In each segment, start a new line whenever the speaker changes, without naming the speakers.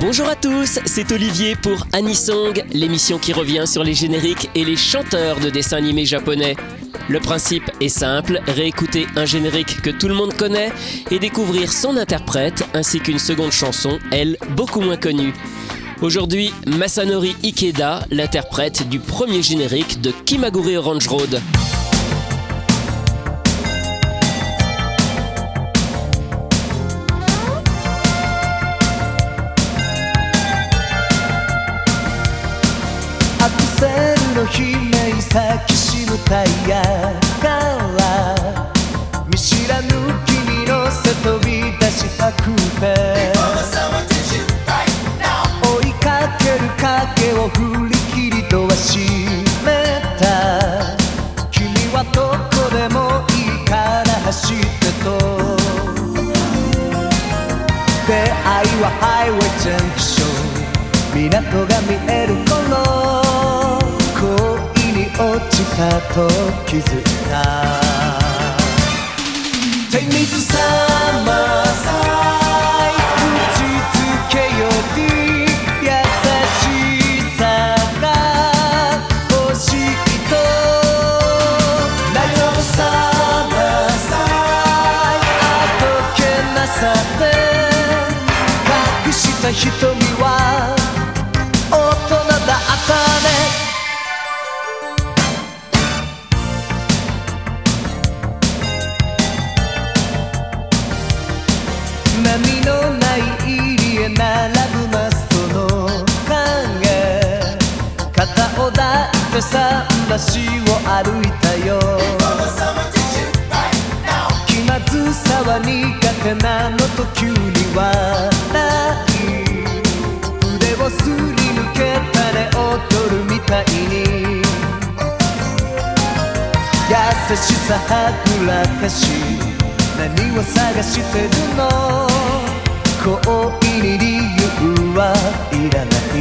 Bonjour à tous, c'est Olivier pour Anisong, l'émission qui revient sur les génériques et les chanteurs de dessins animés japonais. Le principe est simple, réécouter un générique que tout le monde connaît et découvrir son interprète ainsi qu'une seconde chanson, elle, beaucoup moins connue. Aujourd'hui, Masanori Ikeda, l'interprète du premier générique de Kimagure Orange Road.
アクセルの悲鳴咲きしむタイヤから見知らぬ君のせ飛び出したくて追いかける影を振り切りドア閉めた君はどこでもいいから走ってと出会いはハイウェイジャンクション。港が見えかと気づいた。手水さまさちつけより優しさが欲しいと大丈さまさえあどけなさで隠した瞳は抱いて桟橋を歩いたよ。気まずさは苦手なのと急に笑い腕をすり抜けたね踊るみたいに。優しさはぐらかし何を探してるの？恋に理由はいらない。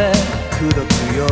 風口説くよ。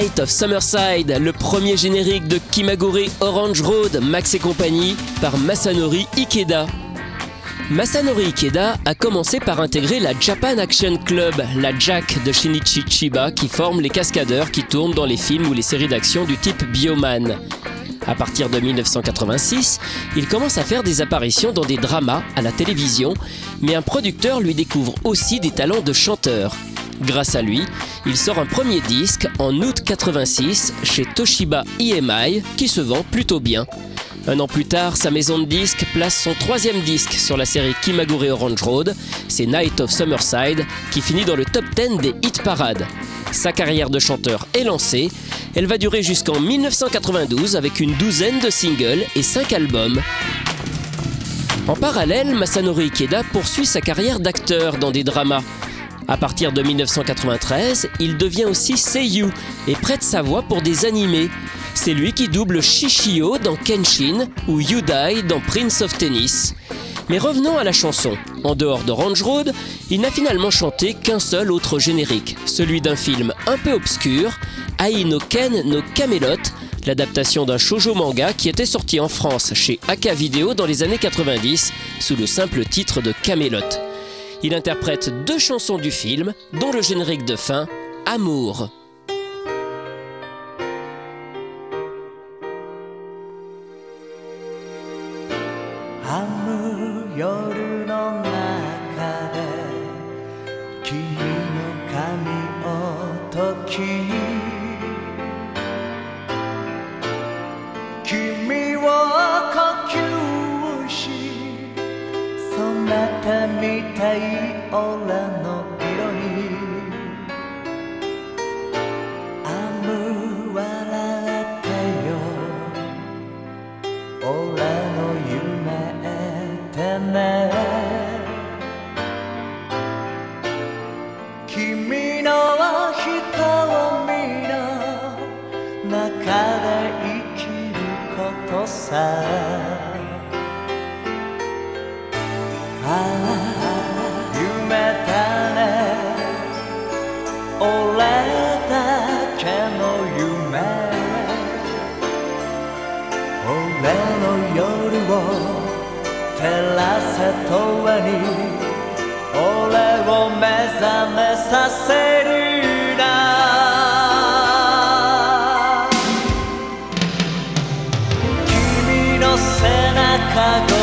Night of
Summerside, le premier générique de Kimagure Orange Road, Max et compagnie, par Masanori Ikeda. Masanori Ikeda a commencé par intégrer la Japan Action Club, la Jack de Shinichi Chiba, qui forme les cascadeurs qui tournent dans les films ou les séries d'action du type Bioman. À partir de 1986, il commence à faire des apparitions dans des dramas à la télévision, mais un producteur lui découvre aussi des talents de chanteur. Grâce à lui, il sort un premier disque en août 86 chez Toshiba EMI qui se vend plutôt bien. Un an plus tard, sa maison de disques place son troisième disque sur la série Kimagure Orange Road, c'est Night of Summerside, qui finit dans le top 10 des hit parades. Sa carrière de chanteur est lancée, elle va durer jusqu'en 1992 avec une douzaine de singles et 5 albums. En parallèle, Masanori Ikeda poursuit sa carrière d'acteur dans des dramas. À partir de 1993, il devient aussi seiyuu et prête sa voix pour des animés. C'est lui qui double Shishio dans Kenshin ou Yudai dans Prince of Tennis. Mais revenons à la chanson. En dehors d'Orange Road, il n'a finalement chanté qu'un seul autre générique, celui d'un film un peu obscur, Ai no Ken no Camelot, l'adaptation d'un shoujo manga qui était sorti en France chez Aka Video dans les années 90 sous le simple titre de Camelot. Il interprète deux chansons du film, dont le générique de fin, Amour.
いオラの色にアム笑ってよ俺の夢ってね君の瞳の中で生きることさああ。永遠に俺を目覚めさせるな。君の背中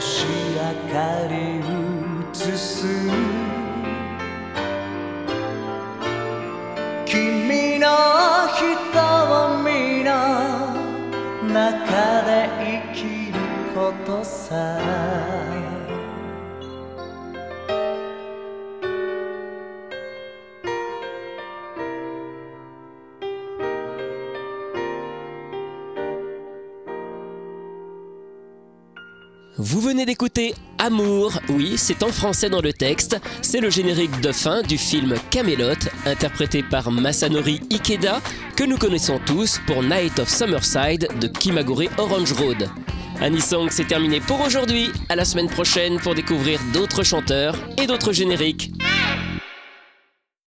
星明かり映す
Vous venez d'écouter Amour, oui, c'est en français dans le texte. C'est le générique de fin du film Camelot, interprété par Masanori Ikeda, que nous connaissons tous pour Night of Summerside de Kimagure Orange Road. Anisong, c'est terminé pour aujourd'hui. À la semaine prochaine pour découvrir d'autres chanteurs et d'autres génériques.